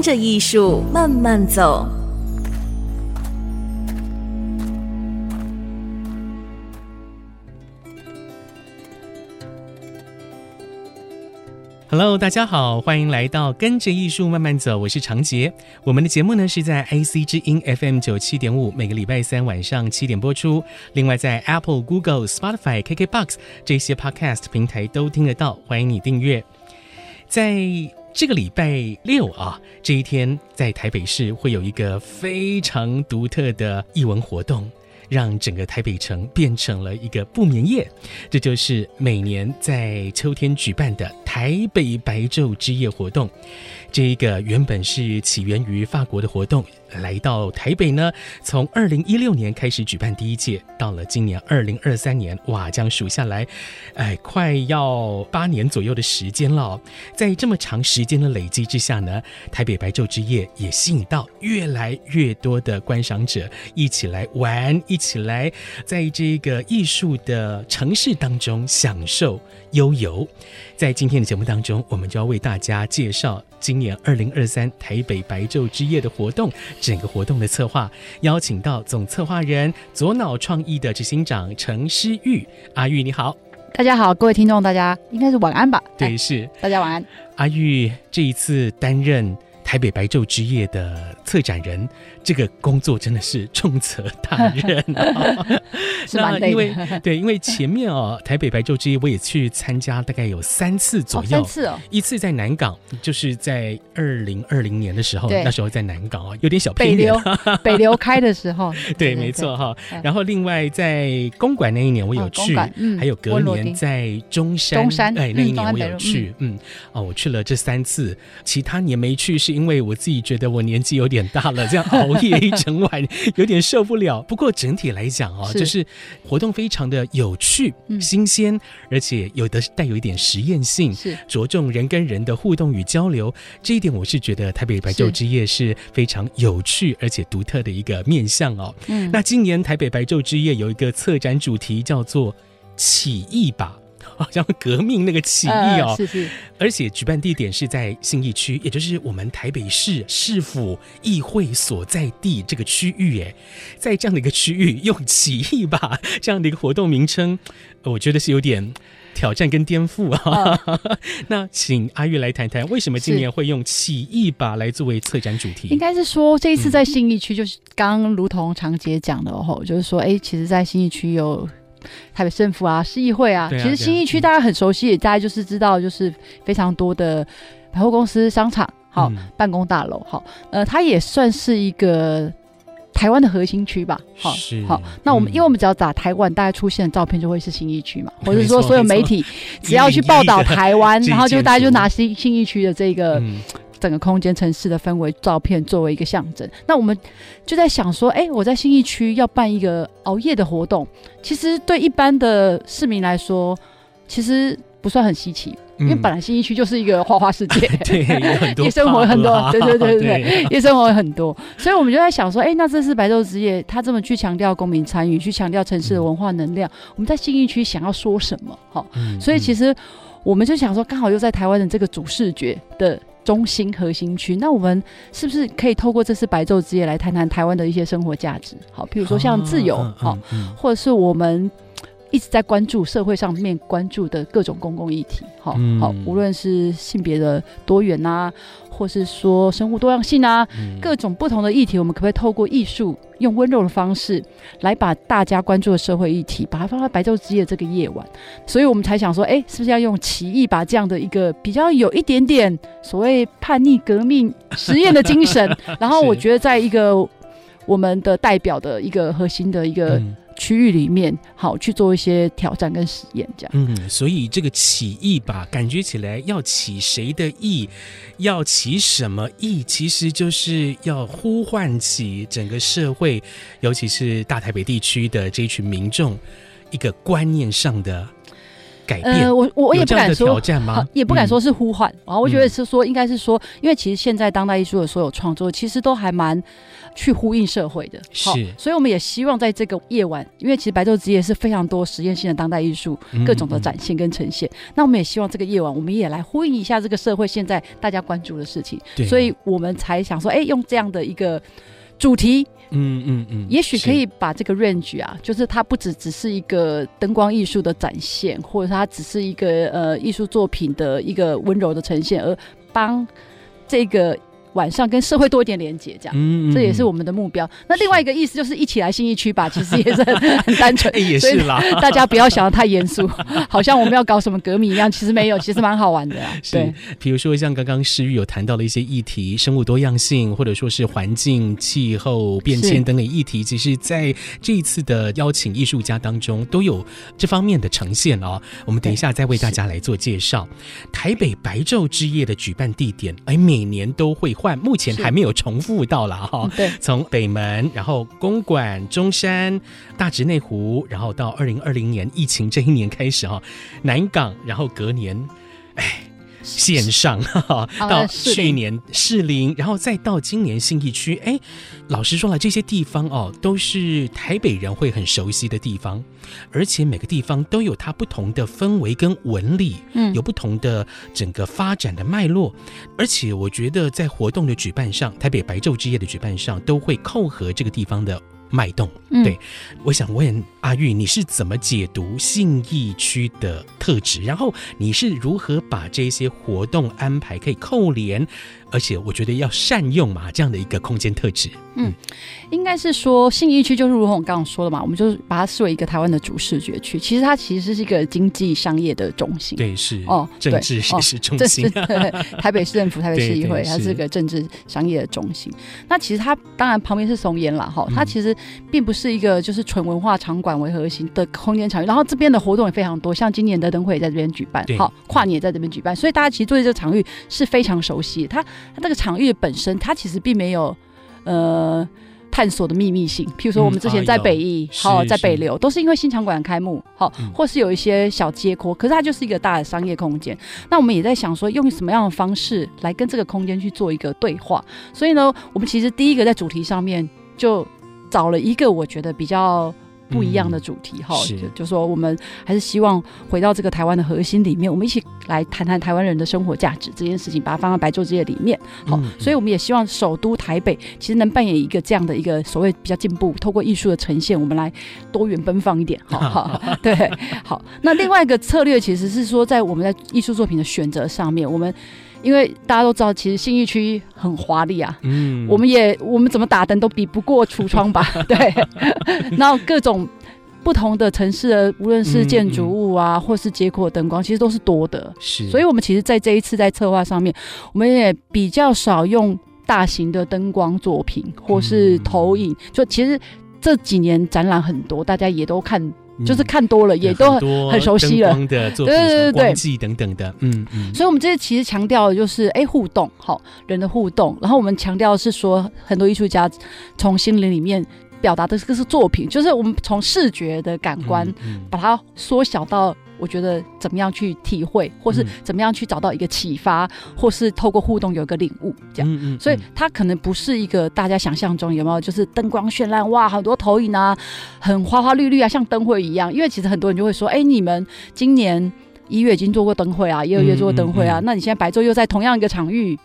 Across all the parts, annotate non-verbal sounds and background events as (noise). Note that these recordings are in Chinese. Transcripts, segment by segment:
跟着艺术慢慢走。Hello，大家好，欢迎来到跟着艺术慢慢走，我是长杰。我们的节目呢是在 IC 之音 FM 九七点五，每个礼拜三晚上七点播出。另外在 Apple、Google、Spotify、KKBox 这些 Podcast 平台都听得到，欢迎你订阅。在这个礼拜六啊，这一天在台北市会有一个非常独特的艺文活动。让整个台北城变成了一个不眠夜，这就是每年在秋天举办的台北白昼之夜活动。这一个原本是起源于法国的活动，来到台北呢，从二零一六年开始举办第一届，到了今年二零二三年，哇，这样数下来，哎，快要八年左右的时间了。在这么长时间的累积之下呢，台北白昼之夜也吸引到越来越多的观赏者一起来玩，一起来在这个艺术的城市当中享受悠游。在今天的节目当中，我们就要为大家介绍今年二零二三台北白昼之夜的活动，整个活动的策划，邀请到总策划人左脑创意的执行长程诗玉。阿玉你好，大家好，各位听众，大家应该是晚安吧？对，是大家晚安。阿玉这一次担任台北白昼之夜的策展人。这个工作真的是重责大任啊！(laughs) 是蛮累的。因为对，因为前面哦，台北白昼之夜我也去参加，大概有三次左右。三次哦，一次在南港，就是在二零二零年的时候，那时候在南港哦，有点小偏远。北流，(laughs) 北流开的时候。对，没错哈。然后另外在公馆那一年我有去，还有隔年在中山，中山哎那一年我有去，嗯哦，我去了这三次，其他年没去是因为我自己觉得我年纪有点大了，这样熬。夜一整晚，有点受不了。不过整体来讲哦，就是活动非常的有趣、嗯、新鲜，而且有的带有一点实验性，是着重人跟人的互动与交流。这一点我是觉得台北白昼之夜是非常有趣而且独特的一个面向哦。嗯，那今年台北白昼之夜有一个策展主题叫做“起义吧”。好像革命那个起义哦，是是，而且举办地点是在信义区，也就是我们台北市市府议会所在地这个区域。哎，在这样的一个区域用“起义吧” (laughs) 这样的一个活动名称，我觉得是有点挑战跟颠覆啊。嗯、(laughs) 那请阿玉来谈谈，为什么今年会用“起义吧”来作为策展主题？应该是说这一次在信义区，就是刚刚如同长洁讲的哦，就是说，哎，其实，在信义区有。台北政府啊，市议会啊，啊其实新义区大家很熟悉，也大家就是知道，就是非常多的百货公司、商场，好、嗯、办公大楼，好，呃，它也算是一个台湾的核心区吧，好，好，那我们、嗯、因为我们只要打台湾，大家出现的照片就会是新义区嘛，或者说所有媒体只要去报道台湾，(laughs) 然后就大家就拿新新义区的这个。嗯整个空间、城市的氛围、照片作为一个象征，那我们就在想说，哎，我在新义区要办一个熬夜的活动，其实对一般的市民来说，其实不算很稀奇，嗯、因为本来新一区就是一个花花世界，(laughs) 对，夜生活很多，对对对对对，(laughs) (laughs) 夜生活很多，所以我们就在想说，哎，那这次白昼之夜，他这么去强调公民参与，去强调城市的文化能量，嗯、我们在新一区想要说什么？好、嗯，所以其实我们就想说，刚好又在台湾的这个主视觉的。中心核心区，那我们是不是可以透过这次白昼之夜来谈谈台湾的一些生活价值？好，譬如说像自由，好、嗯嗯嗯，或者是我们一直在关注社会上面关注的各种公共议题，好、嗯、好，无论是性别的多元啊。或是说生物多样性啊，各种不同的议题，我们可不可以透过艺术，用温柔的方式来把大家关注的社会议题，把它放在白昼之夜这个夜晚？所以我们才想说，哎，是不是要用奇异，把这样的一个比较有一点点所谓叛逆革命实验的精神？(laughs) 然后我觉得，在一个我们的代表的一个核心的一个。区域里面，好去做一些挑战跟实验，这样。嗯，所以这个起义吧，感觉起来要起谁的义，要起什么义，其实就是要呼唤起整个社会，尤其是大台北地区的这一群民众一个观念上的。改变，呃，我我也不敢说挑战吗？也不敢说是呼唤啊，嗯、我觉得是说，应该是说，因为其实现在当代艺术的所有创作，其实都还蛮去呼应社会的，是，所以我们也希望在这个夜晚，因为其实白昼之夜是非常多实验性的当代艺术各种的展现跟呈现，那我们也希望这个夜晚，我们也来呼应一下这个社会现在大家关注的事情，对，所以我们才想说，哎，用这样的一个主题。嗯嗯嗯，嗯也许可以把这个 range 啊，就是它不只只是一个灯光艺术的展现，或者它只是一个呃艺术作品的一个温柔的呈现，而帮这个。晚上跟社会多一点连接，这样，嗯，这也是我们的目标。那另外一个意思就是一起来新一区吧，其实也是很很单纯，(laughs) 也是啦。大家不要想得太严肃，(laughs) 好像我们要搞什么革命一样，其实没有，其实蛮好玩的。对，比如说像刚刚诗玉有谈到了一些议题，生物多样性，或者说是环境、气候变迁等等议题，其实在这一次的邀请艺术家当中都有这方面的呈现哦。我们等一下再为大家来做介绍。台北白昼之夜的举办地点，哎，每年都会。换目前还没有重复到了哈，对，从北门，然后公馆、中山、大直内湖，然后到二零二零年疫情这一年开始哈，南港，然后隔年，哎。线上 (laughs) 哈，到去年士林，然后再到今年信义区。哎，老实说了，这些地方哦，都是台北人会很熟悉的地方，而且每个地方都有它不同的氛围跟纹理，嗯，有不同的整个发展的脉络。而且我觉得在活动的举办上，台北白昼之夜的举办上，都会扣合这个地方的。脉动，对，我想问阿玉，你是怎么解读信义区的特质？然后你是如何把这些活动安排可以扣连？而且我觉得要善用嘛，这样的一个空间特质。嗯，应该是说信义区就是如同我刚刚说的嘛，我们就是把它视为一个台湾的主视觉区。其实它其实是一个经济商业的中心。对，是哦，政治也是中心。哦、(laughs) 对，台北市政府、台北市议会，它是个政治商业的中心。那其实它当然旁边是松烟啦，哈，它其实并不是一个就是纯文化场馆为核心的空间场域。然后这边的活动也非常多，像今年的灯会也在这边举办，好，跨年也在这边举办，所以大家其实对这个场域是非常熟悉的。它它这个场域本身，它其实并没有呃探索的秘密性。譬如说，我们之前在北艺，好、嗯啊、在北流，都是因为新场馆开幕，好，或是有一些小街廓，可是它就是一个大的商业空间。那我们也在想说，用什么样的方式来跟这个空间去做一个对话。所以呢，我们其实第一个在主题上面就找了一个我觉得比较。不一样的主题哈，就就说我们还是希望回到这个台湾的核心里面，我们一起来谈谈台湾人的生活价值这件事情，把它放到白昼之夜里面。好，所以我们也希望首都台北其实能扮演一个这样的一个所谓比较进步，透过艺术的呈现，我们来多元奔放一点。好 (laughs) 好，对，好。那另外一个策略其实是说，在我们在艺术作品的选择上面，我们。因为大家都知道，其实信义区很华丽啊，嗯，我们也我们怎么打灯都比不过橱窗吧，(laughs) 对。然后各种不同的城市的，无论是建筑物啊，嗯嗯、或是街廓灯光，其实都是多的。是，所以我们其实在这一次在策划上面，我们也比较少用大型的灯光作品或是投影。嗯、就其实这几年展览很多，大家也都看。就是看多了，也都很很熟悉了。对对对对，光记等等的，嗯嗯。所以，我们这次其实强调的就是，哎，互动，好，人的互动。然后，我们强调的是说，很多艺术家从心灵里面表达的这个是作品，就是我们从视觉的感官把它缩小到。我觉得怎么样去体会，或是怎么样去找到一个启发，嗯、或是透过互动有一个领悟，这样。嗯嗯嗯、所以它可能不是一个大家想象中有没有，就是灯光绚烂哇，很多投影啊，很花花绿绿啊，像灯会一样。因为其实很多人就会说，哎，你们今年一月已经做过灯会啊，一二月做过灯会啊，那你现在白昼又在同样一个场域，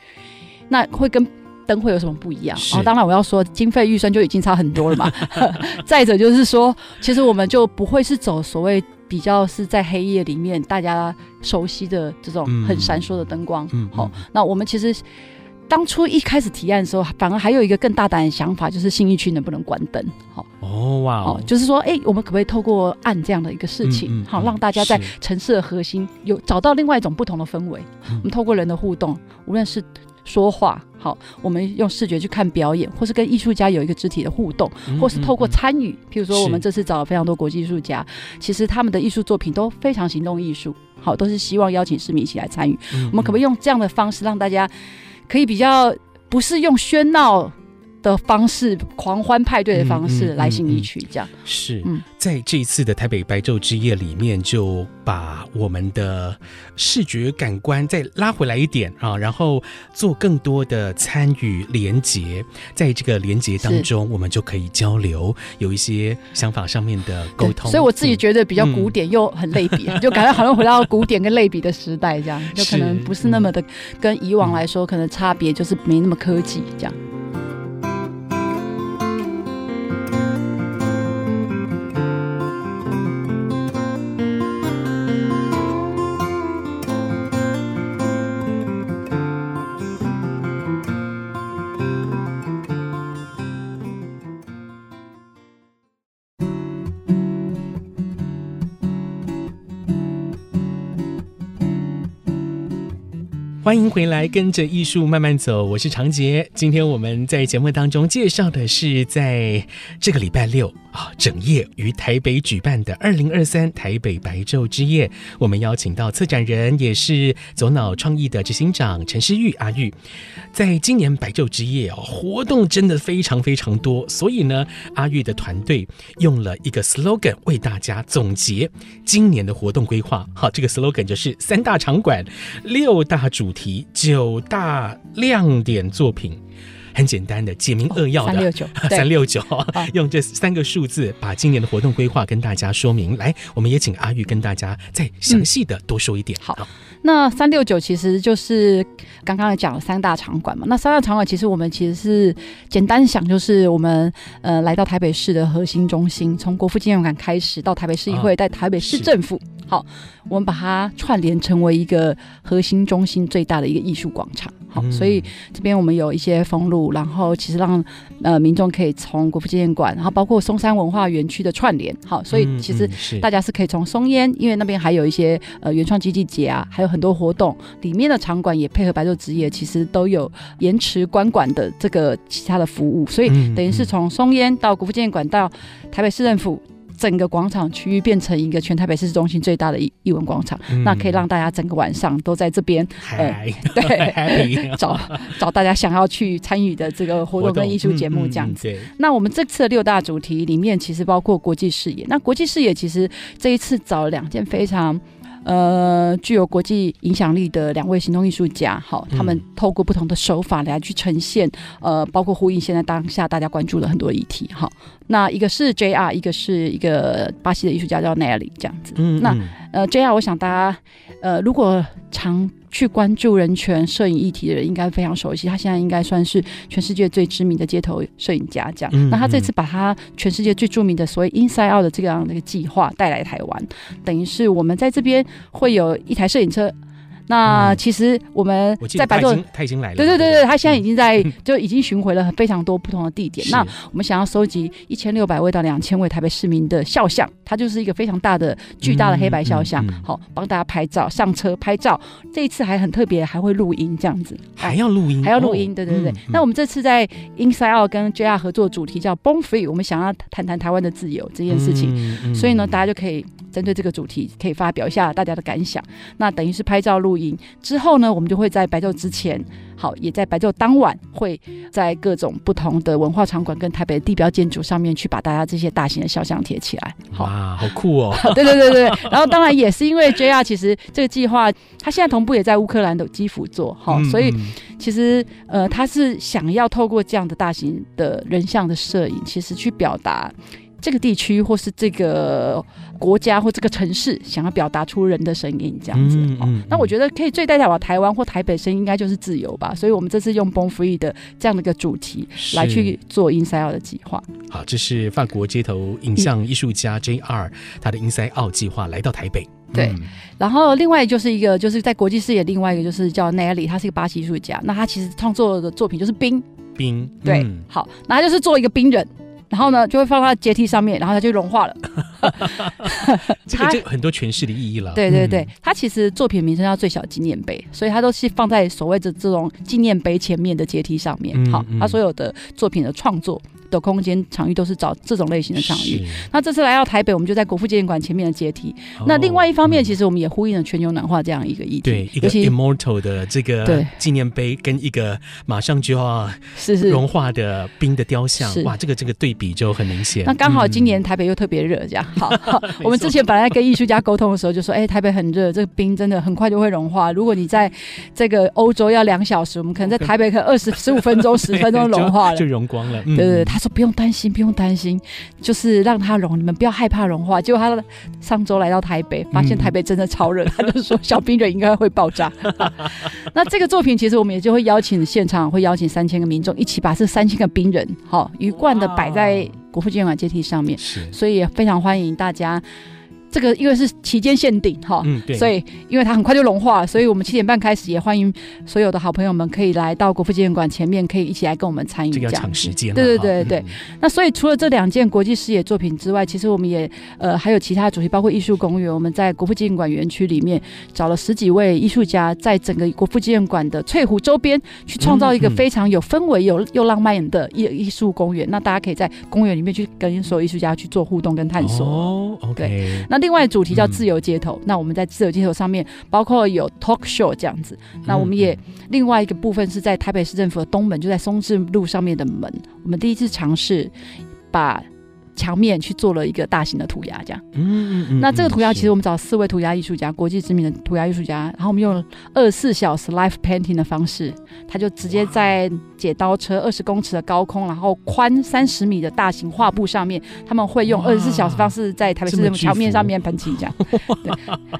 那会跟灯会有什么不一样？是哦，当然我要说，经费预算就已经差很多了嘛。(laughs) 再者就是说，其实我们就不会是走所谓。比较是在黑夜里面，大家熟悉的这种很闪烁的灯光。嗯，好、那我们其实当初一开始提案的时候，反而还有一个更大胆的想法，就是信义区能不能关灯？好、哇哦，就是说，哎、欸，我们可不可以透过暗这样的一个事情，好、嗯嗯哦，让大家在城市的核心有找到另外一种不同的氛围？嗯、我们透过人的互动，无论是说话。好，我们用视觉去看表演，或是跟艺术家有一个肢体的互动，或是透过参与，譬如说我们这次找了非常多国际艺术家，其实他们的艺术作品都非常行动艺术，好，都是希望邀请市民一起来参与。我们可不可以用这样的方式让大家可以比较不是用喧闹的方式，狂欢派对的方式来行一曲，这样、嗯嗯嗯、是。嗯，在这一次的台北白昼之夜里面，就把我们的视觉感官再拉回来一点啊，然后做更多的参与连结，在这个连结当中，我们就可以交流，有一些想法上面的沟通。所以我自己觉得比较古典又很类比，嗯、就感觉好像回到古典跟类比的时代，这样就可能不是那么的跟以往来说，可能差别就是没那么科技这样。欢迎回来，跟着艺术慢慢走，我是长杰。今天我们在节目当中介绍的是，在这个礼拜六啊，整夜于台北举办的二零二三台北白昼之夜。我们邀请到策展人，也是左脑创意的执行长陈诗玉阿玉。在今年白昼之夜哦，活动真的非常非常多，所以呢，阿玉的团队用了一个 slogan 为大家总结今年的活动规划。好，这个 slogan 就是三大场馆，六大主。题九大亮点作品，很简单的，简明扼要的三六九 (laughs) 三六九，用这三个数字把今年的活动规划跟大家说明。来，我们也请阿玉跟大家再详细的多说一点。嗯、好。那三六九其实就是刚刚讲了三大场馆嘛。那三大场馆其实我们其实是简单想，就是我们呃来到台北市的核心中心，从国父纪念馆开始到台北市议会，在台北市政府，好，我们把它串联成为一个核心中心最大的一个艺术广场。好，所以这边我们有一些封路，然后其实让呃民众可以从国父纪念馆，然后包括松山文化园区的串联。好，所以其实大家是可以从松烟，因为那边还有一些呃原创基地节啊，还有。很多活动里面的场馆也配合白昼职业，其实都有延迟观馆的这个其他的服务，所以等于是从松烟到国父纪念馆到台北市政府，整个广场区域变成一个全台北市中心最大的艺艺文广场，嗯，那可以让大家整个晚上都在这边，呃，(laughs) 对，(laughs) 找找大家想要去参与的这个活动跟艺术节目这样子。那我们这次的六大主题里面，其实包括国际视野。那国际视野其实这一次找了两件非常。呃，具有国际影响力的两位行动艺术家，好，他们透过不同的手法来去呈现，呃，包括呼应现在当下大家关注的很多议题，哈，那一个是 JR，一个是一个巴西的艺术家叫 Nelly，这样子，嗯，那呃 JR，我想大家呃如果常去关注人权摄影议题的人应该非常熟悉，他现在应该算是全世界最知名的街头摄影家。这样，嗯嗯，那他这次把他全世界最著名的所谓 Inside Out 的这样的一个计划带来台湾，等于是我们在这边会有一台摄影车。那其实我们在白昼，他已经来了。对对对对，他现在已经在，就已经巡回了非常多不同的地点。那我们想要收集一千六百位到两千位台北市民的肖像，它就是一个非常大的、巨大的黑白肖像，好帮大家拍照、上车拍照。这一次还很特别，还会录音这样子，还要录音，还要录音。对对对。那我们这次在 Inside Out 跟 JR 合作主题叫 Born Free，我们想要谈谈台湾的自由这件事情，所以呢，大家就可以。针对这个主题，可以发表一下大家的感想。那等于是拍照录音之后呢，我们就会在白昼之前，好，也在白昼当晚，会在各种不同的文化场馆跟台北地标建筑上面去把大家这些大型的肖像贴起来。好哇，(laughs) 好酷哦！对对对对。然后当然也是因为 JR 其实这个计划，他现在同步也在乌克兰的基辅做，好，所以其实呃，他是想要透过这样的大型的人像的摄影，其实去表达。这个地区或是这个国家或这个城市想要表达出人的声音，这样子。嗯嗯、那我觉得可以最代表台湾或台北声音，应该就是自由吧。所以我们这次用 Born Free 的这样的一个主题来去做 Inside Out 的计划。好，这是法国街头影像艺术家 JR 他的 Inside Out 计划来到台北。对，嗯、然后另外就是一个就是在国际视野，另外一个就是叫 Nelly，他是一个巴西艺术家。那他其实创作的作品就是冰冰。嗯、对，好，那他就是做一个冰人。然后呢，就会放到阶梯上面，然后它就融化了。(laughs) 这个就很多诠释的意义了。对对对，它其实作品名称叫最小纪念碑，所以它都是放在所谓的这种纪念碑前面的阶梯上面。好，它所有的作品的创作。的空间场域都是找这种类型的场域。那这次来到台北，我们就在国父纪念馆前面的阶梯。哦、那另外一方面，其实我们也呼应了全球暖化这样一个议题。对，一个 immortal 的这个纪念碑，跟一个马上就要是是融化的冰的雕像，哇，这个这个对比就很明显。那刚好今年台北又特别热，这样、嗯、好。好 (laughs) 我们之前本来跟艺术家沟通的时候就说，哎、欸，台北很热，这个冰真的很快就会融化。如果你在这个欧洲要两小时，我们可能在台北可能二十十五分钟、十分钟融化了，(laughs) 就，就融光了。嗯、对对对，他说不用担心。不用担心，就是让它融，你们不要害怕融化。结果他上周来到台北，发现台北真的超热，嗯、(laughs) 他就说小冰人应该会爆炸。那这个作品其实我们也就会邀请现场，会邀请三千个民众一起把这三千个冰人，好一贯的摆在国父纪念馆阶梯上面，是所以非常欢迎大家。这个因为是期间限定哈，嗯，对，所以因为它很快就融化了，所以我们七点半开始也欢迎所有的好朋友们可以来到国父纪念馆前面，可以一起来跟我们参与这样。长时间，对对对对。嗯、那所以除了这两件国际视野作品之外，其实我们也呃还有其他主题，包括艺术公园。我们在国父纪念馆园区里面找了十几位艺术家，在整个国父纪念馆的翠湖周边去创造一个非常有氛围、有又浪漫的艺艺术公园。那大家可以在公园里面去跟所有艺术家去做互动跟探索。哦，OK。对，那另外主题叫自由街头，嗯、那我们在自由街头上面，包括有 talk show 这样子。嗯、那我们也另外一个部分是在台北市政府的东门，就在松治路上面的门。我们第一次尝试把墙面去做了一个大型的涂鸦，这样。嗯嗯嗯。那这个涂鸦其实我们找四位涂鸦艺术家，国际知名的涂鸦艺术家，然后我们用二十四小时 live painting 的方式，他就直接在解刀车二十公尺的高空，然后宽三十米的大型画布上面，他们会用二十四小时方式在台北市政府墙面上面喷漆，这样。对。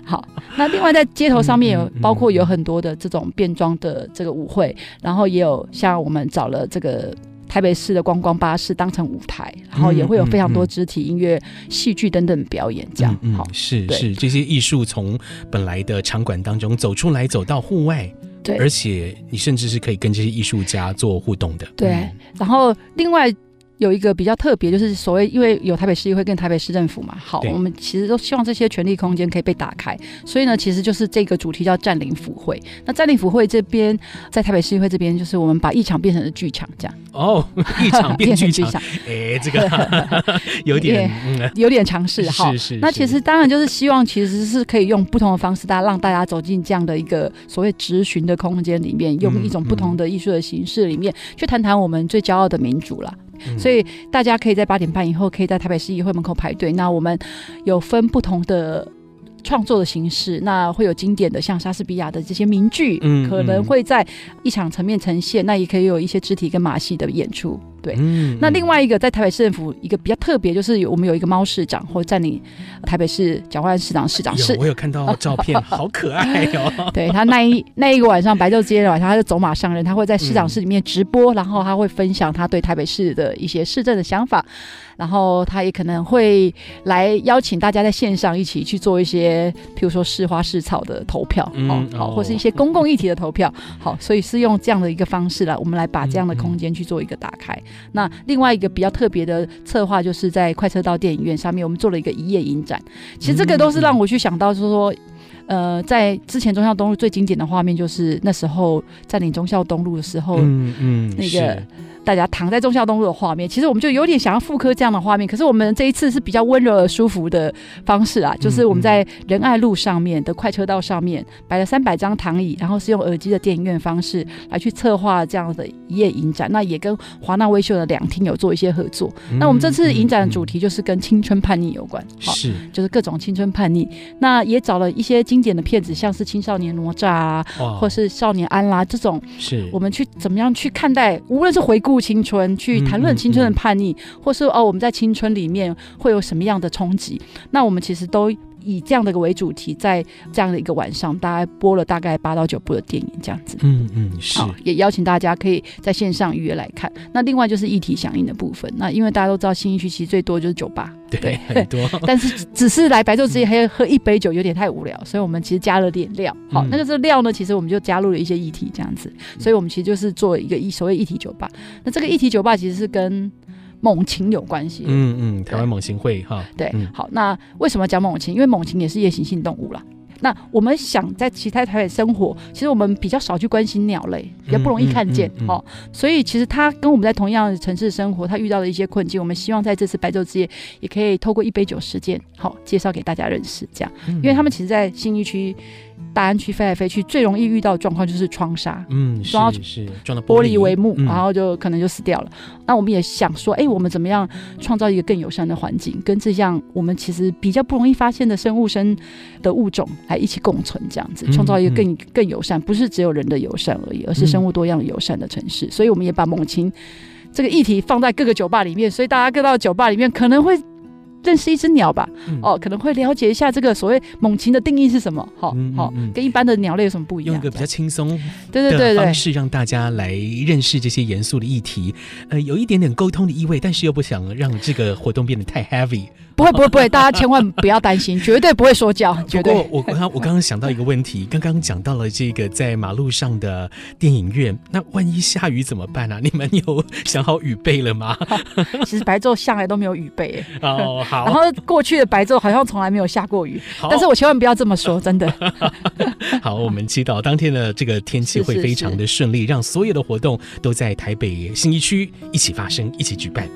好，那另外在街头上面有包括有很多的这种变装的这个舞会，然后也有像我们找了这个。台北市的观光巴士当成舞台，然后也会有非常多肢体音乐、戏剧等等表演，这样。好、嗯嗯，是是，这些艺术从本来的场馆当中走出来，走到户外，对，而且你甚至是可以跟这些艺术家做互动的。对，嗯、然后另外。有一个比较特别，就是所谓因为有台北市议会跟台北市政府嘛，好，我们其实都希望这些权力空间可以被打开，所以呢，其实就是这个主题叫占领府会。那占领府会这边，在台北市议会这边，就是我们把一场变成了剧场，这样。哦，(laughs) 一场变成剧场，哎，这个 (laughs) 有点 (laughs) 有点尝试哈。是是是。那其实当然就是希望，其实是可以用不同的方式，大家让大家走进这样的一个所谓质询的空间里面，用一种不同的艺术的形式里面，嗯嗯、去谈谈我们最骄傲的民主了。所以大家可以在八点半以后，可以在台北市议会门口排队。那我们有分不同的创作的形式，那会有经典的像莎士比亚的这些名句，嗯，可能会在一场层面呈现。那也可以有一些肢体跟马戏的演出。对，嗯，那另外一个在台北市政府一个比较特别，就是有我们有一个猫市长，或占领台北市蒋万市长市长室。我有看到照片，好可爱哦。(laughs) 对，他那一那一个晚上白昼之夜的晚上，他就走马上任，他会在市长室里面直播，然后他会分享他对台北市的一些市政的想法。然后他也可能会来邀请大家在线上一起去做一些，譬如说试花试草的投票，嗯、好，或是一些公共议题的投票，好，所以是用这样的一个方式来，我们来把这样的空间去做一个打开。嗯、那另外一个比较特别的策划，就是在快车道电影院上面，我们做了一个一夜影展。其实这个都是让我去想到，就是说，呃，在之前中孝东路最经典的画面，就是那时候占领中孝东路的时候，嗯嗯，那个。大家躺在忠孝东路的画面，其实我们就有点想要复刻这样的画面。可是我们这一次是比较温柔而舒服的方式啊，就是我们在仁爱路上面的快车道上面摆了三百张躺椅，然后是用耳机的电影院方式来去策划这样的一夜影展。那也跟华纳威秀的两厅有做一些合作。那我们这次影展的主题就是跟青春叛逆有关，好，是就是各种青春叛逆。那也找了一些经典的片子，像是青少年哪吒啊，或是少年安啦这种，是我们去怎么样去看待，无论是回顾。青春去谈论青春的叛逆，嗯嗯嗯、或是哦，我们在青春里面会有什么样的冲击？那我们其实都以这样的一个为主题，在这样的一个晚上，大概播了大概八到九部的电影，这样子。嗯嗯，是。好，也邀请大家可以在线上预约来看。那另外就是议题响应的部分。那因为大家都知道新一区其实最多就是酒吧，对，对很多。(laughs) 但是只是来白昼之夜还要喝一杯酒，有点太无聊，所以我们其实加了点料。好，嗯、那个这料呢，其实我们就加入了一些议题，这样子。所以我们其实就是做一个一所谓议题酒吧。那这个议题酒吧其实是跟猛禽有关系。嗯嗯，台湾猛禽会哈。对，好，那为什么讲猛禽？因为猛禽也是夜行性动物啦。那我们想在其他台北生活，其实我们比较少去关心鸟类，比较不容易看见哦。所以其实它跟我们在同样的城市生活，它遇到的一些困境，我们希望在这次白昼之夜，也可以透过一杯酒时间，好介绍给大家认识。这样，因为他们其实，在新一区。大安区飞来飞去，最容易遇到的状况就是窗纱，嗯，撞到是撞到玻璃帷幕，然后就可能就死掉了。嗯、那我们也想说，哎、欸，我们怎么样创造一个更友善的环境，跟这样我们其实比较不容易发现的生物生的物种来一起共存，这样子创造一个更更友善，不是只有人的友善而已，而是生物多样友善的城市。嗯、所以我们也把猛禽这个议题放在各个酒吧里面，所以大家各到酒吧里面可能会。认识一只鸟吧，嗯、哦，可能会了解一下这个所谓猛禽的定义是什么，好、嗯，好、嗯，跟一般的鸟类有什么不一样？用一个比较轻松对对对的方式让大家来认识这些严肃的议题，呃，有一点点沟通的意味，但是又不想让这个活动变得太 heavy。不会不会不会，大家千万不要担心，(laughs) 绝对不会说教，绝对。我刚我刚刚想到一个问题，刚刚讲到了这个在马路上的电影院，那万一下雨怎么办呢、啊？你们有想好雨备了吗？(laughs) 其实白昼向来都没有雨备，哦好。然后过去的白昼好像从来没有下过雨，但是我千万不要这么说，(laughs) 真的。(laughs) 好，我们祈祷当天的这个天气会非常的顺利，是是是让所有的活动都在台北新一区一起发生，一起举办。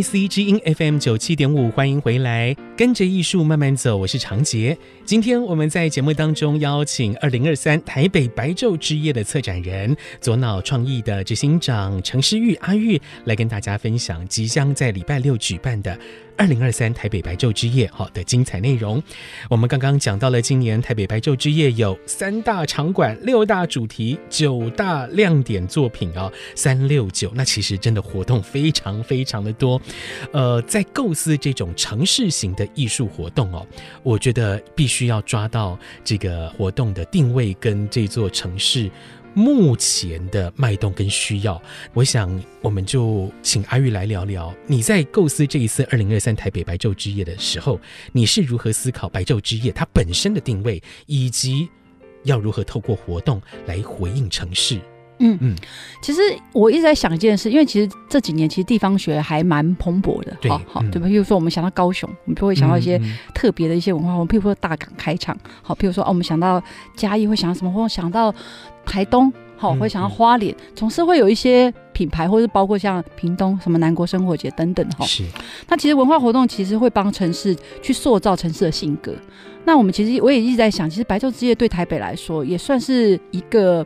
IC 之音 FM 九七点五，欢迎回来，跟着艺术慢慢走，我是长杰。今天我们在节目当中邀请二零二三台北白昼之夜的策展人左脑创意的执行长程诗玉阿玉来跟大家分享即将在礼拜六举办的。二零二三台北白昼之夜，好的精彩内容。我们刚刚讲到了，今年台北白昼之夜有三大场馆、六大主题、九大亮点作品啊，三六九。那其实真的活动非常非常的多。呃，在构思这种城市型的艺术活动哦，我觉得必须要抓到这个活动的定位跟这座城市。目前的脉动跟需要，我想我们就请阿玉来聊聊。你在构思这一次二零二三台北白昼之夜的时候，你是如何思考白昼之夜它本身的定位，以及要如何透过活动来回应城市？嗯嗯，其实我一直在想一件事，因为其实这几年其实地方学还蛮蓬勃的，好，好，对吧？譬如说我们想到高雄，我们就会想到一些特别的一些文化我们，譬如说大港开场，好，譬如说哦，我们想到嘉义会想到什么活动？想到台东，好，会想到花莲，总是会有一些品牌，或是包括像屏东什么南国生活节等等，哈。是。那其实文化活动其实会帮城市去塑造城市的性格。那我们其实我也一直在想，其实白昼之夜对台北来说也算是一个。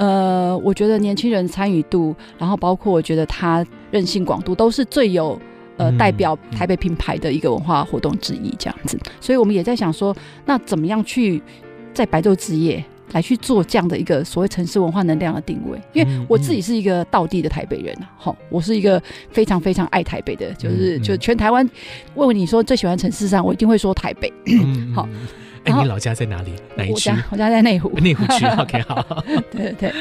呃，我觉得年轻人参与度，然后包括我觉得它韧性广度，都是最有呃代表台北品牌的一个文化活动之一，这样子。所以我们也在想说，那怎么样去在白昼之夜来去做这样的一个所谓城市文化能量的定位？因为我自己是一个道地的台北人啊，好，我是一个非常非常爱台北的，就是就全台湾问问你说最喜欢城市上，我一定会说台北，好。哎，你老家在哪里？哪一区？我家我家在内湖。(laughs) 内湖区，(laughs) OK，好。对对对，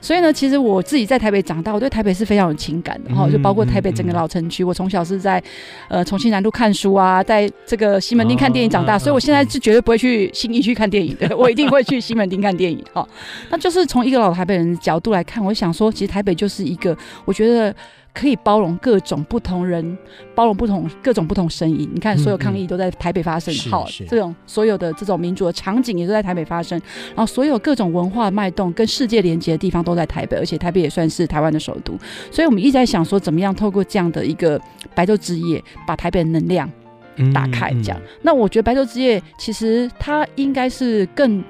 所以呢，其实我自己在台北长大，我对台北是非常有情感的哈。嗯、就包括台北整个老城区，嗯、我从小是在呃重庆南路看书啊，在这个西门町看电影长大，哦、所以我现在是绝对不会去新一区看电影的，我一定会去西门町看电影哈。那就是从一个老台北人的角度来看，我想说，其实台北就是一个，我觉得。可以包容各种不同人，包容不同各种不同声音。你看，所有抗议都在台北发生，嗯嗯、好，这种所有的这种民主的场景也都在台北发生。然后，所有各种文化脉动跟世界连接的地方都在台北，而且台北也算是台湾的首都。所以，我们一直在想说，怎么样透过这样的一个白昼之夜，把台北的能量打开。这样，那我觉得白昼之夜其实它应该是更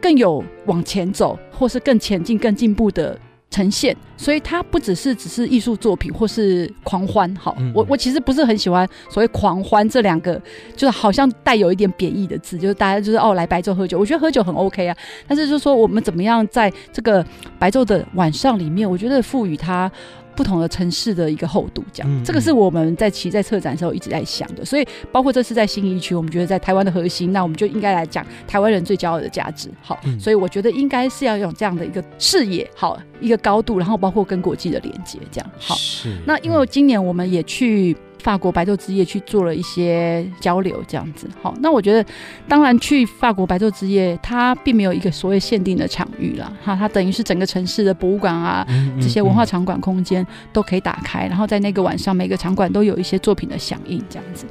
更有往前走，或是更前进、更进步的。呈现，所以它不只是只是艺术作品或是狂欢。好，嗯、我我其实不是很喜欢所谓狂欢这两个，就是好像带有一点贬义的字，就是大家就是哦来白昼喝酒，我觉得喝酒很 OK 啊。但是就是说我们怎么样在这个白昼的晚上里面，我觉得赋予它不同的城市的一个厚度，这样，嗯、这个是我们在骑在策展的时候一直在想的。所以，包括这次在新一区，我们觉得在台湾的核心，那我们就应该来讲台湾人最骄傲的价值。好，嗯、所以我觉得应该是要用这样的一个视野，好，一个高度，然后包括跟国际的连接，这样。好，是。那因为今年我们也去。法国白昼之夜去做了一些交流，这样子。好，那我觉得，当然去法国白昼之夜，它并没有一个所谓限定的场域啦，哈，它等于是整个城市的博物馆啊，这些文化场馆空间都可以打开，然后在那个晚上，每个场馆都有一些作品的响应，这样子。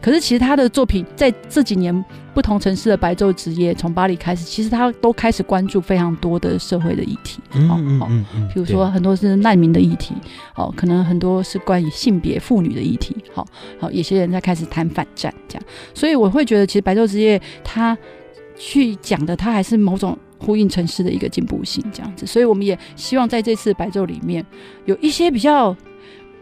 可是其实他的作品在这几年。不同城市的白昼职业，从巴黎开始，其实他都开始关注非常多的社会的议题，好好，比如说很多是难民的议题，哦，可能很多是关于性别妇女的议题，好好，有些人在开始谈反战，这样，所以我会觉得，其实白昼职业他去讲的，他还是某种呼应城市的一个进步性，这样子，所以我们也希望在这次白昼里面有一些比较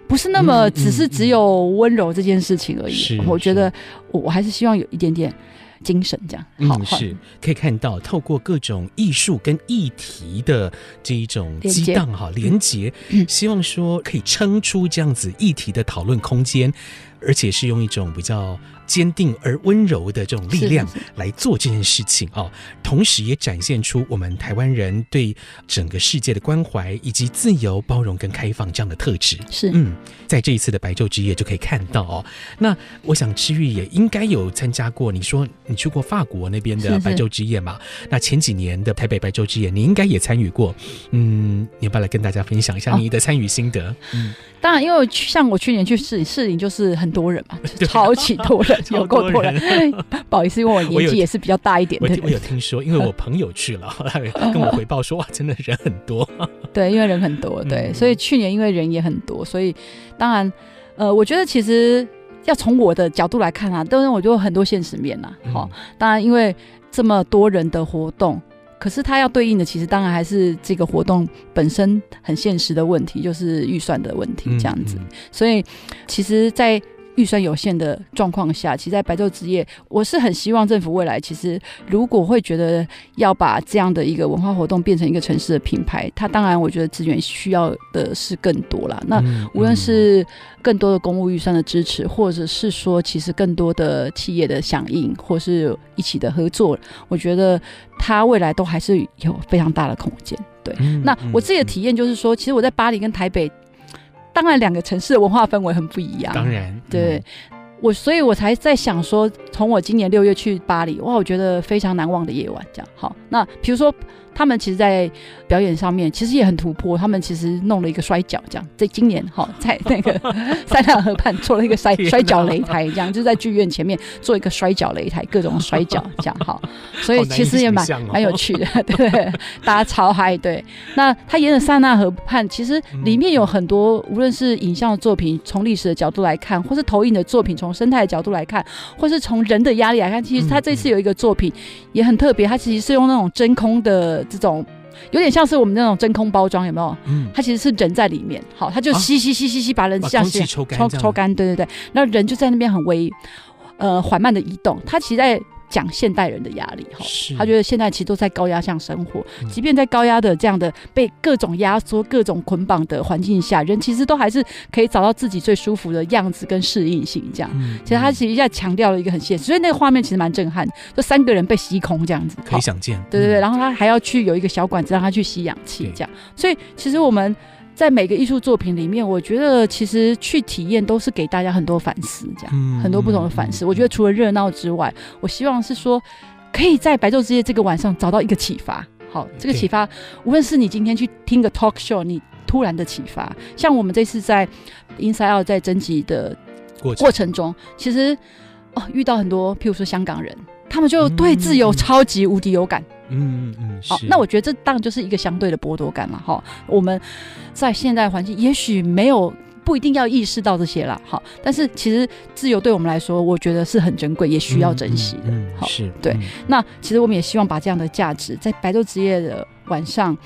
不是那么只是只有温柔这件事情而已，我觉得我我还是希望有一点点。精神这样，嗯，是可以看到透过各种艺术跟议题的这一种激荡哈连接，希望说可以撑出这样子议题的讨论空间，而且是用一种比较。坚定而温柔的这种力量来做这件事情啊，同时也展现出我们台湾人对整个世界的关怀，以及自由、包容跟开放这样的特质。是，嗯，在这一次的白昼之夜就可以看到哦。那我想知玉也应该有参加过，你说你去过法国那边的白昼之夜嘛？是是，那前几年的台北白昼之夜，你应该也参与过。嗯，你要不要来跟大家分享一下你的参与心得？哦、嗯。当然，因为像我去年去士林，士林就是很多人嘛，(laughs) 超级多人，(laughs) 有够多人。(laughs) 不好意思，因为我年纪也是比较大一点。我有，我有听说，因为我朋友去了，他 (laughs) 跟我回报说，哇，真的人很多。对，因为人很多，对，所以去年因为人也很多，所以当然，呃，我觉得其实要从我的角度来看啊，当然我觉得很多现实面呐。好，当然因为这么多人的活动。可是它要对应的，其实当然还是这个活动本身很现实的问题，就是预算的问题这样子。所以，其实，在预算有限的状况下，其实，在白昼之夜，我是很希望政府未来，其实如果会觉得要把这样的一个文化活动变成一个城市的品牌，它当然我觉得资源需要的是更多啦。那无论是更多的公务预算的支持，或者是说其实更多的企业的响应，或是一起的合作，我觉得它未来都还是有非常大的空间。对，那我自己的体验就是说，其实我在巴黎跟台北。当然，两个城市的文化氛围很不一样。当然，对我，所以我才在想说，从我今年六月去巴黎，哇，我觉得非常难忘的夜晚。这样，好，那比如说。他们其实，在表演上面其实也很突破。他们其实弄了一个摔跤，这样在今年哈，在那个 (laughs) 塞纳河畔做了一个摔摔跤擂台，这样就在剧院前面做一个摔跤擂台，各种摔跤这样哈。(laughs) 所以其实也蛮蛮有趣的，对，(laughs) 大家超嗨。对，那他演的塞纳河畔，其实里面有很多，无论是影像的作品，从历史的角度来看，或是投影的作品，从生态的角度来看，或是从人的压力来看，其实他这次有一个作品也很特别，他其实是用那种真空的。这种有点像是我们那种真空包装，有没有？嗯，它其实是人在里面，好，它就吸吸吸吸吸，把人像吸抽抽抽干，对对对，那人就在那边很微呃缓慢的移动，它其实在。讲现代人的压力哈，他觉得现在其实都在高压下生活，即便在高压的这样的被各种压缩、各种捆绑的环境下，人其实都还是可以找到自己最舒服的样子跟适应性。这样，其实他其实在强调了一个很现实，所以那个画面其实蛮震撼，就三个人被吸空这样子，可以想见。对对对，然后他还要去有一个小管子让他去吸氧气，这样。所以其实我们。在每个艺术作品里面，我觉得其实去体验都是给大家很多反思，这样、嗯、很多不同的反思。嗯、我觉得除了热闹之外，我希望是说，可以在白昼之夜这个晚上找到一个启发。好，这个启发，无论是你今天去听个 talk show，你突然的启发，像我们这次在 Inside Out 在征集的过程中，程其实哦遇到很多，譬如说香港人，他们就对自由超级无敌有感。嗯嗯，好，那我觉得这当然就是一个相对的剥夺感嘛。哈，我们在现代环境，也许没有不一定要意识到这些啦。好，但是其实自由对我们来说，我觉得是很珍贵，也需要珍惜的。嗯，好，是对。那其实我们也希望把这样的价值，在白昼之夜的晚上，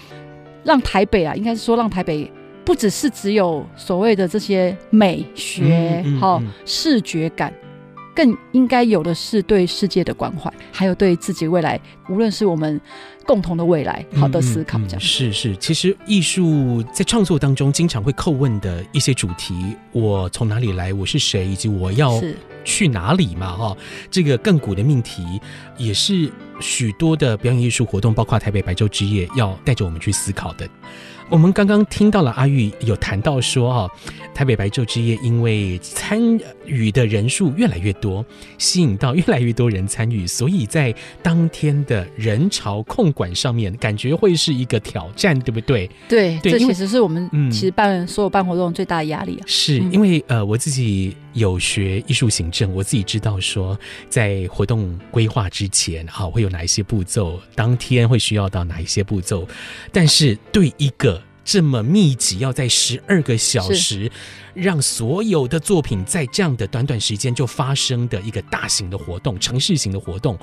让台北啊，应该是说让台北不只是只有所谓的这些美学、好视觉感。更应该有的是对世界的关怀，还有对自己未来，无论是我们共同的未来，好的思考。这样、嗯嗯、是是，其实艺术在创作当中经常会叩问的一些主题：我从哪里来？我是谁？以及我要去哪里嘛？哈，这个亘古的命题，也是许多的表演艺术活动，包括台北白昼之夜，要带着我们去思考的。我们刚刚听到了阿玉有谈到说，哈，台北白昼之夜因为参与的人数越来越多，吸引到越来越多人参与，所以在当天的人潮控管上面，感觉会是一个挑战，对不对？对，对，这其实是我们其实办所有办活动最大的压力啊。是因为呃，我自己有学艺术行政，我自己知道说，在活动规划之前，哈，会有哪一些步骤，当天会需要到哪一些步骤，但是对一个这么密集，要在十二个小时，让所有的作品在这样的短短时间就发生的一个大型的活动，城市型的活动，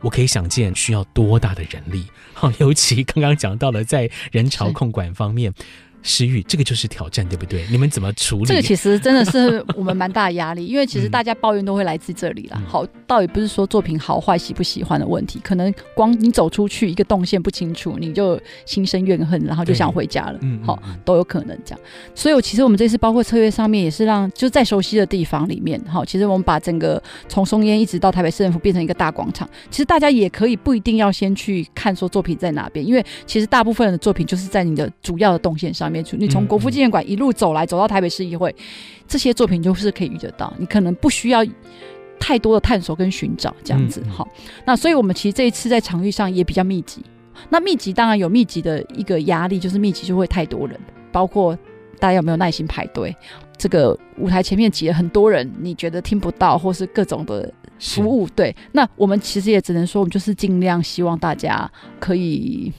我可以想见需要多大的人力。好，尤其刚刚讲到了在人潮控管方面。诗钰，这个就是挑战，对不对？你们怎么处理？这个其实真的是我们蛮大的压力，因为其实大家抱怨都会来自这里啦。嗯、好，倒也不是说作品好坏、喜不喜欢的问题，可能光你走出去一个动线不清楚，你就心生怨恨，然后就想回家了。嗯，好，都有可能这样。所以，我其实我们这次包括策略上面也是让，就在熟悉的地方里面，好，其实我们把整个从松烟一直到台北市政府变成一个大广场，其实大家也可以不一定要先去看说作品在哪边，因为其实大部分人的作品就是在你的主要的动线上面。你从国父纪念馆一路走来，走到台北市议会，这些作品就是可以遇得到。你可能不需要太多的探索跟寻找，这样子好。那所以我们其实这一次在场域上也比较密集。那密集当然有密集的一个压力，就是密集就会太多人，包括大家有没有耐心排队。这个舞台前面挤了很多人，你觉得听不到，或是各种的服务，对。那我们其实也只能说，我们就是尽量希望大家可以。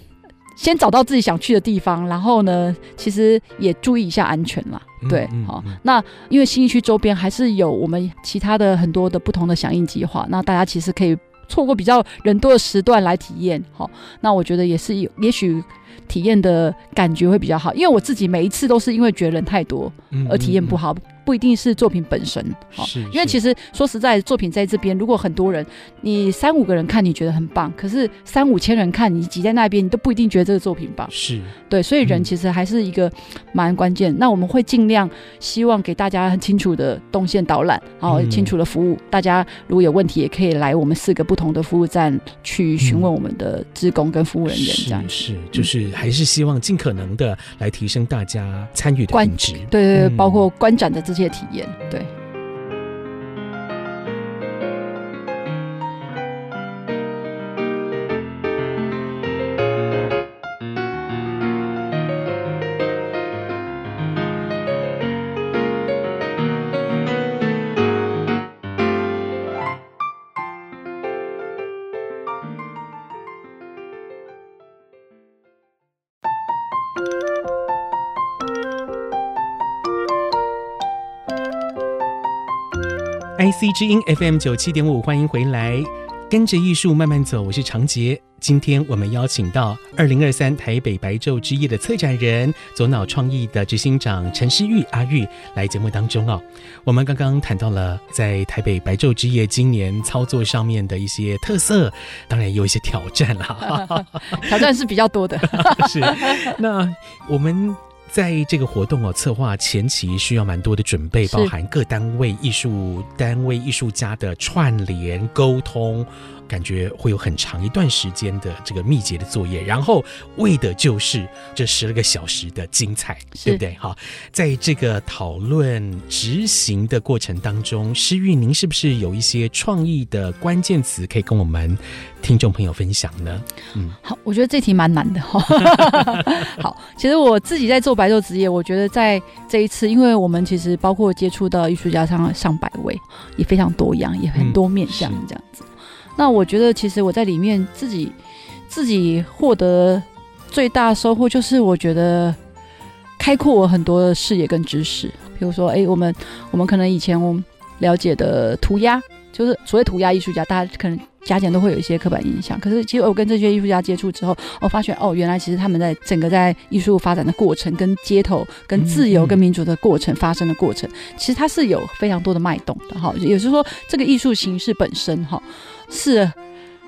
先找到自己想去的地方，然后呢，其实也注意一下安全啦。对，好、嗯嗯嗯，那因为新义区周边还是有我们其他的很多的不同的响应计划，那大家其实可以错过比较人多的时段来体验。好，那我觉得也是有，也许体验的感觉会比较好，因为我自己每一次都是因为觉得人太多而体验不好。不一定是作品本身，好，因为其实说实在，作品在这边，如果很多人，你三五个人看，你觉得很棒，可是三五千人看，你挤在那边，你都不一定觉得这个作品棒。是对，所以人其实还是一个蛮关键。那我们会尽量希望给大家很清楚的动线导览，然后清楚的服务。大家如果有问题，也可以来我们四个不同的服务站去询问我们的职工跟服务人员。这样是，就是还是希望尽可能的来提升大家参与的品质。对对对，包括观展的这些体验，对。IC 之音 FM 九七点五，欢迎回来，跟着艺术慢慢走，我是常杰。今天我们邀请到二零二三台北白昼之夜的策展人、左脑创意的执行长陈诗玉阿玉来节目当中哦。我们刚刚谈到了在台北白昼之夜今年操作上面的一些特色，当然也有一些挑战啦，(laughs) (laughs) 挑战是比较多的。是，那我们。在这个活动哦，策划前期需要蛮多的准备，包含各单位、艺术单位、艺术家的串联沟通。感觉会有很长一段时间的这个密集的作业，然后为的就是这十二个小时的精彩，对不对？好，在这个讨论执行的过程当中，诗玉，您是不是有一些创意的关键词可以跟我们听众朋友分享呢？嗯，好，我觉得这题蛮难的哈。(laughs) 好，其实我自己在做白昼职业，我觉得在这一次，因为我们其实包括接触到艺术家上上百位，也非常多样，也很多面向这样子。嗯那我觉得，其实我在里面自己自己获得最大收获，就是我觉得开阔我很多的视野跟知识。比如说，哎，我们我们可能以前我们了解的涂鸦，就是所谓涂鸦艺术家，大家可能加减都会有一些刻板印象。可是其实我跟这些艺术家接触之后，我发现哦，原来其实他们在整个在艺术发展的过程、跟街头、跟自由、跟民主的过程发生的过程，其实它是有非常多的脉动的哈。也就是说，这个艺术形式本身哈是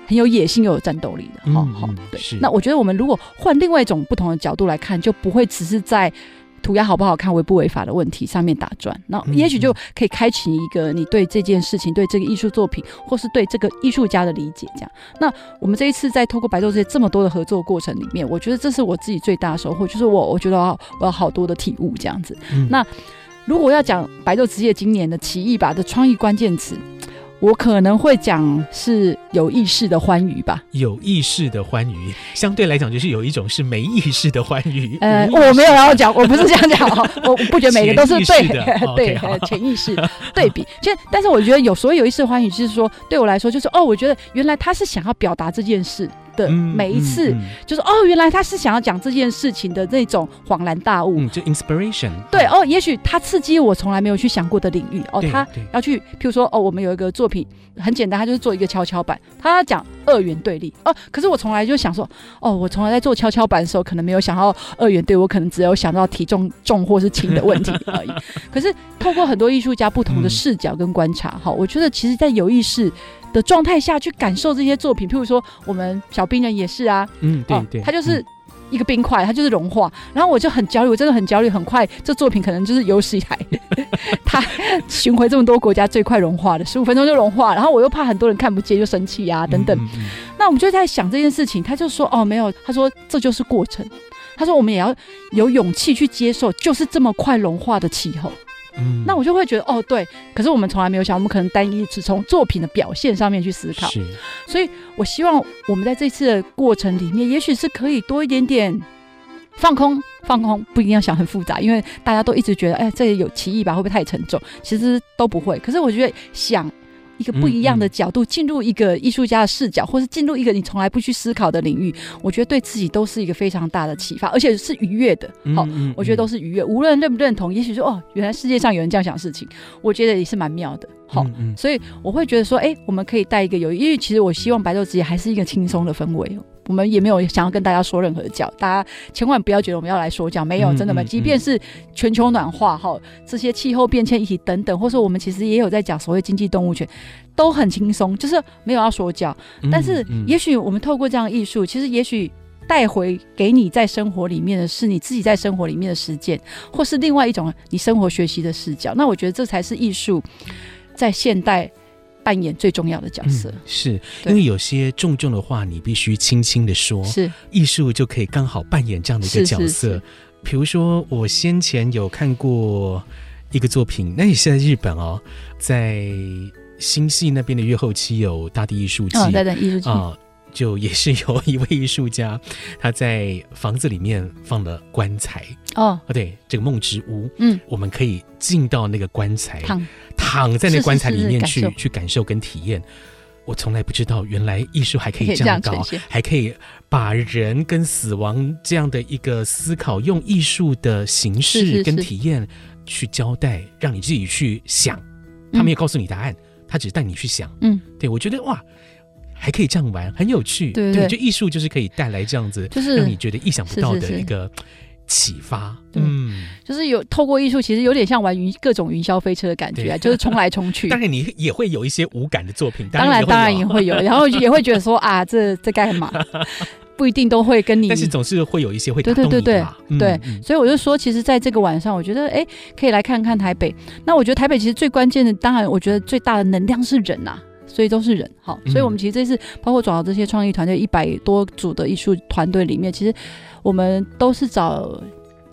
很有野心又有战斗力的。好好、嗯，对。是那我觉得我们如果换另外一种不同的角度来看，就不会只是在。涂鸦好不好看，违不违法的问题上面打转，那也许就可以开启一个你对这件事情、对这个艺术作品，或是对这个艺术家的理解。这样，那我们这一次在透过白昼之夜这么多的合作过程里面，我觉得这是我自己最大的收获，就是我我觉得我有好多的体悟这样子。嗯、那如果要讲白昼职业今年的奇异吧的创意关键词。我可能会讲是有意识的欢愉吧，有意识的欢愉，相对来讲就是有一种是没意识的欢愉。呃，(laughs) 我没有要讲，我不是这样讲，(laughs) 我不觉得每个都是对对潜意识 (laughs) 对比。其实，但是我觉得有所谓有意识的欢愉，就是说对我来说，就是哦，我觉得原来他是想要表达这件事。的每一次，嗯嗯嗯、就是哦，原来他是想要讲这件事情的那种恍然大悟，嗯、就 inspiration。对哦，也许他刺激我从来没有去想过的领域哦，他要去，譬如说哦，我们有一个作品很简单，他就是做一个跷跷板，他要讲二元对立哦。可是我从来就想说，哦，我从来在做跷跷板的时候，可能没有想到二元对，我可能只有想到体重重或是轻的问题 (laughs) 而已。可是透过很多艺术家不同的视角跟观察，哈、嗯，我觉得其实在有意识的状态下去感受这些作品，譬如说我们小冰人也是啊，嗯，对对，它就是一个冰块，它就是融化，然后我就很焦虑，我真的很焦虑，很快这作品可能就是有史以来 (laughs) 它巡回这么多国家最快融化的，十五分钟就融化，然后我又怕很多人看不见就生气啊等等，嗯嗯嗯，那我们就在想这件事情，他就说哦没有，他说这就是过程，他说我们也要有勇气去接受，就是这么快融化的气候。嗯，那我就会觉得哦，对，可是我们从来没有想，我们可能单一只从作品的表现上面去思考，是，所以我希望我们在这次的过程里面，也许是可以多一点点放空，放空不一定要想很复杂，因为大家都一直觉得，哎，这也有歧义吧，会不会太沉重？其实都不会，可是我觉得想。一个不一样的角度进入一个艺术家的视角，或是进入一个你从来不去思考的领域，我觉得对自己都是一个非常大的启发，而且是愉悦的。好，我觉得都是愉悦，无论认不认同，也许说哦，原来世界上有人这样想事情，我觉得也是蛮妙的。好，所以我会觉得说，哎，我们可以带一个有，因为其实我希望白昼之夜还是一个轻松的氛围。我们也没有想要跟大家说任何的教，大家千万不要觉得我们要来说教，没有，真的吗。即便是全球暖化哈，这些气候变迁议题等等，或者说我们其实也有在讲所谓经济动物权，都很轻松，就是没有要说教。但是也许我们透过这样的艺术，其实也许带回给你在生活里面的是你自己在生活里面的实践，或是另外一种你生活学习的视角。那我觉得这才是艺术在现代。扮演最重要的角色，嗯、是因为有些重重的话，你必须轻轻的说，是。艺术就可以刚好扮演这样的一个角色。比如说，我先前有看过一个作品，(laughs) 那也是在日本哦，在新系那边的月后期有大地艺术季，哦，在艺术季。啊。就也是有一位艺术家，他在房子里面放了棺材。哦，对，这个梦之屋，嗯，我们可以进到那个棺材，躺躺在那棺材里面去去感受跟体验。我从来不知道，原来艺术还可以这样搞，还可以把人跟死亡这样的一个思考，用艺术的形式跟体验去交代，是是是让你自己去想。他没有告诉你答案，他只是带你去想。嗯，对，我觉得哇。还可以这样玩，很有趣。对，对，对，就艺术就是可以带来这样子，就是让你觉得意想不到的一个启发。嗯，就是有透过艺术，其实有点像玩云各种云霄飞车的感觉啊，就是冲来冲去。当然，你也会有一些无感的作品。当然，当然也会有，(laughs) 然后也会觉得说啊，这这干嘛？(laughs) 不一定都会跟你，但是总是会有一些会打动你的。对对对对，对嗯、所以我就说，其实在这个晚上，我觉得哎，可以来看看台北。那我觉得台北其实最关键的，当然，我觉得最大的能量是人呐、啊。所以都是人，好，所以我们其实这次包括找到这些创意团队一百多组的艺术团队里面，其实我们都是找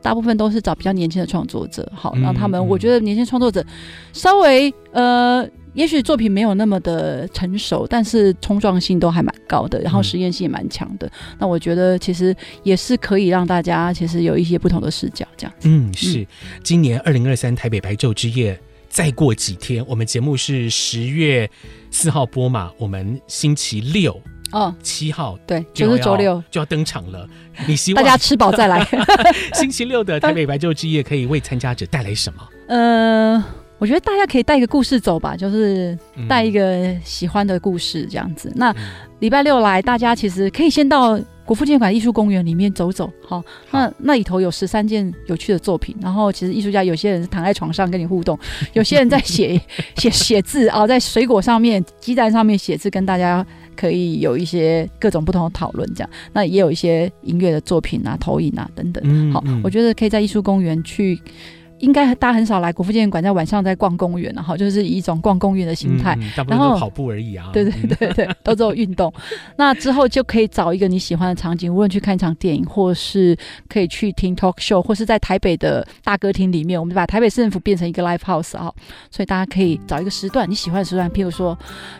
大部分都是找比较年轻的创作者，好，然后他们我觉得年轻创作者稍微呃，也许作品没有那么的成熟，但是冲撞性都还蛮高的，然后实验性也蛮强的。那我觉得其实也是可以让大家其实有一些不同的视角，这样子。嗯，是今年二零二三台北白昼之夜。再过几天，我们节目是十月四号播嘛？我们星期六哦，七号对，就是周六就要登场了。你希望大家吃饱再来。(laughs) 星期六的台北白昼之夜可以为参加者带来什么？呃，我觉得大家可以带一个故事走吧，就是带一个喜欢的故事这样子。嗯、那礼拜六来，大家其实可以先到国父纪念馆艺术公园里面走走，好，那那里头有十三件有趣的作品。然后其实艺术家有些人是躺在床上跟你互动，(laughs) 有些人在写 (laughs) 写写字啊，在水果上面、鸡蛋上面写字，跟大家可以有一些各种不同的讨论。这样，那也有一些音乐的作品啊、投影啊等等。好，我觉得可以在艺术公园去。应该大家很少来国父纪念馆，在晚上在逛公园，然后就是以一种逛公园的心态，嗯、然后跑步而已啊。对对对对，都做运动。(laughs) 那之后就可以找一个你喜欢的场景，无论去看一场电影，或是可以去听 talk show，或是在台北的大歌厅里面，我们把台北市政府变成一个 live house 啊。所以大家可以找一个时段你喜欢的时段，譬如说，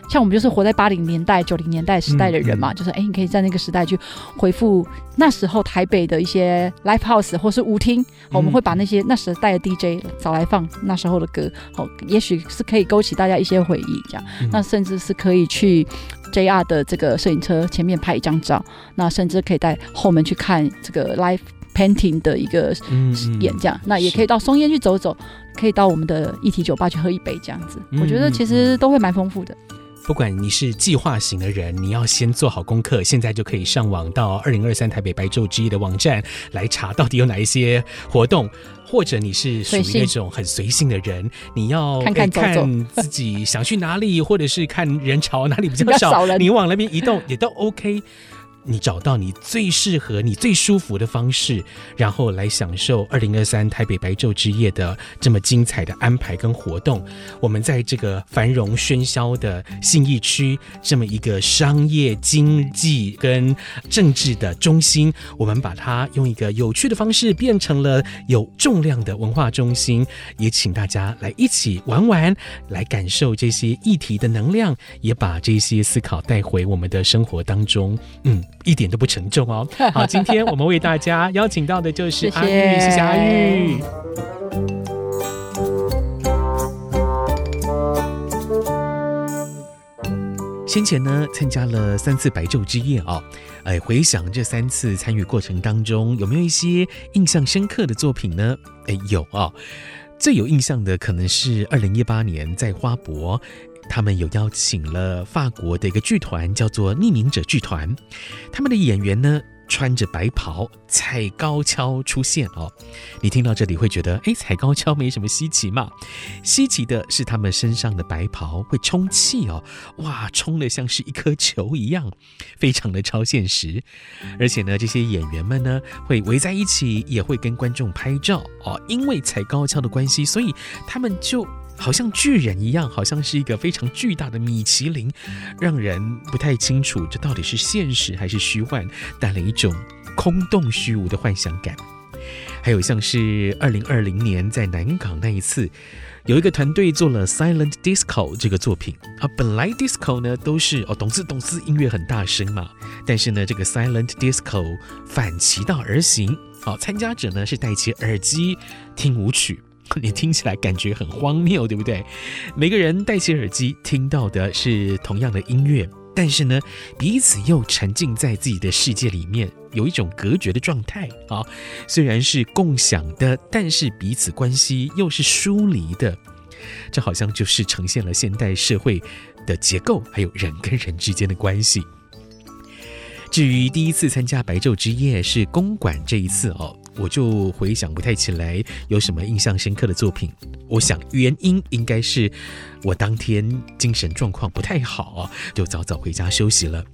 像我们就是活在八零年代、九零年代时代的人嘛，嗯嗯、就是哎，你可以在那个时代去回复那时候台北的一些 live house 或是舞厅，嗯、我们会把那些那时代的 DJ 找来放那时候的歌，好，也许是可以勾起大家一些回忆，这样。嗯、那甚至是可以去 JR 的这个摄影车前面拍一张照，那甚至可以在后门去看这个 live painting 的一个演讲。嗯嗯、那也可以到松烟去走走，可以到我们的一体酒吧去喝一杯，这样子。嗯、我觉得其实都会蛮丰富的。不管你是计划型的人，你要先做好功课。现在就可以上网到二零二三台北白昼之夜的网站来查，到底有哪一些活动。或者你是属于那种很随性的人，你要看看看自己想去哪里，或者是看人潮哪里比较 (laughs) 少，你往那边移动也都 OK。你找到你最适合、你最舒服的方式，然后来享受二零二三台北白昼之夜的这么精彩的安排跟活动。我们在这个繁荣喧嚣的信义区，这么一个商业、经济跟政治的中心，我们把它用一个有趣的方式变成了有重量的文化中心。也请大家来一起玩玩，来感受这些议题的能量，也把这些思考带回我们的生活当中。嗯。一点都不沉重哦。(laughs) 好，今天我们为大家邀请到的就是阿玉，谢谢，阿玉。先前呢，参加了三次白昼之夜哦，哎，回想这三次参与过程当中，有没有一些印象深刻的作品呢？哎，有啊、哦，最有印象的可能是二零一八年在花博。他们有邀请了法国的一个剧团，叫做匿名者剧团。他们的演员呢，穿着白袍，踩高跷出现哦。你听到这里会觉得，哎，踩高跷没什么稀奇嘛？稀奇的是他们身上的白袍会充气哦，哇，充得像是一颗球一样，非常的超现实。而且呢，这些演员们呢，会围在一起，也会跟观众拍照哦。因为踩高跷的关系，所以他们就。好像巨人一样，好像是一个非常巨大的米其林，让人不太清楚这到底是现实还是虚幻，带了一种空洞虚无的幻想感。还有像是二零二零年在南港那一次，有一个团队做了 Silent Disco 这个作品啊，本来 Disco 呢都是哦，咚滋咚滋音乐很大声嘛，但是呢这个 Silent Disco 反其道而行，好，参加者呢是戴起耳机听舞曲。(laughs) 你听起来感觉很荒谬，对不对？每个人戴起耳机听到的是同样的音乐，但是呢，彼此又沉浸在自己的世界里面，有一种隔绝的状态啊。虽然是共享的，但是彼此关系又是疏离的。这好像就是呈现了现代社会的结构，还有人跟人之间的关系。至于第一次参加白昼之夜是公馆这一次哦。我就回想不太起来有什么印象深刻的作品。我想原因应该是我当天精神状况不太好，就早早回家休息了。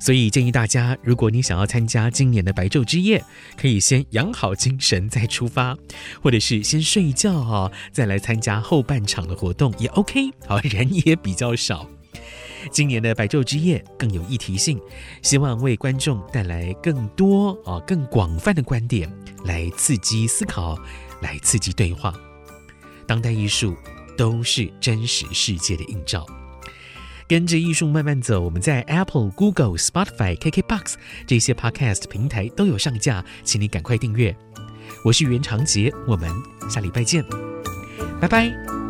所以建议大家，如果你想要参加今年的白昼之夜，可以先养好精神再出发，或者是先睡一觉啊，再来参加后半场的活动也 OK。好，人也比较少。今年的白昼之夜更有议题性，希望为观众带来更多啊、更广泛的观点，来刺激思考，来刺激对话。当代艺术都是真实世界的映照。跟着艺术慢慢走，我们在 Apple、Google、Spotify、KKBox 这些 Podcast 平台都有上架，请你赶快订阅。我是袁长杰，我们下礼拜见，拜拜。